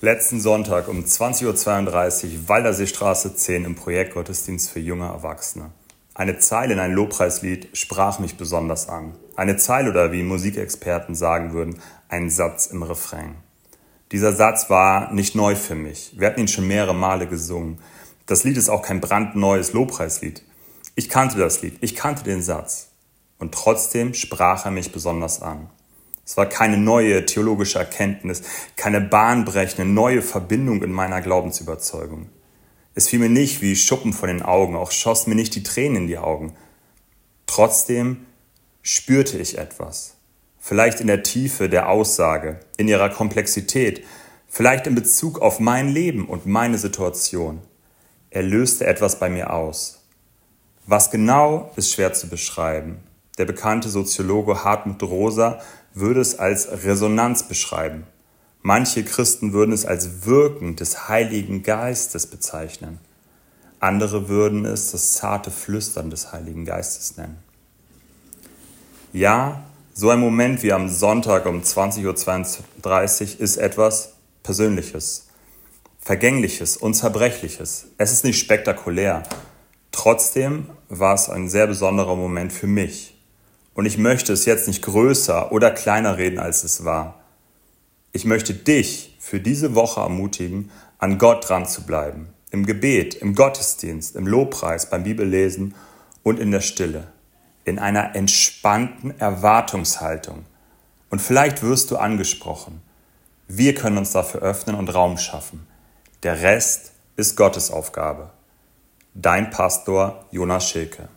Letzten Sonntag um 20.32 Uhr Walderseestraße 10 im Projekt Gottesdienst für junge Erwachsene. Eine Zeile in ein Lobpreislied sprach mich besonders an. Eine Zeile oder wie Musikexperten sagen würden, ein Satz im Refrain. Dieser Satz war nicht neu für mich. Wir hatten ihn schon mehrere Male gesungen. Das Lied ist auch kein brandneues Lobpreislied. Ich kannte das Lied, ich kannte den Satz. Und trotzdem sprach er mich besonders an. Es war keine neue theologische Erkenntnis, keine bahnbrechende neue Verbindung in meiner Glaubensüberzeugung. Es fiel mir nicht wie Schuppen von den Augen, auch schossen mir nicht die Tränen in die Augen. Trotzdem spürte ich etwas. Vielleicht in der Tiefe der Aussage, in ihrer Komplexität, vielleicht in Bezug auf mein Leben und meine Situation. Er löste etwas bei mir aus. Was genau ist schwer zu beschreiben. Der bekannte Soziologe Hartmut Rosa würde es als Resonanz beschreiben. Manche Christen würden es als Wirken des Heiligen Geistes bezeichnen. Andere würden es das zarte Flüstern des Heiligen Geistes nennen. Ja, so ein Moment wie am Sonntag um 20.32 Uhr ist etwas Persönliches, Vergängliches, Unzerbrechliches. Es ist nicht spektakulär. Trotzdem war es ein sehr besonderer Moment für mich. Und ich möchte es jetzt nicht größer oder kleiner reden, als es war. Ich möchte dich für diese Woche ermutigen, an Gott dran zu bleiben. Im Gebet, im Gottesdienst, im Lobpreis, beim Bibellesen und in der Stille. In einer entspannten Erwartungshaltung. Und vielleicht wirst du angesprochen. Wir können uns dafür öffnen und Raum schaffen. Der Rest ist Gottes Aufgabe. Dein Pastor Jonas Schilke.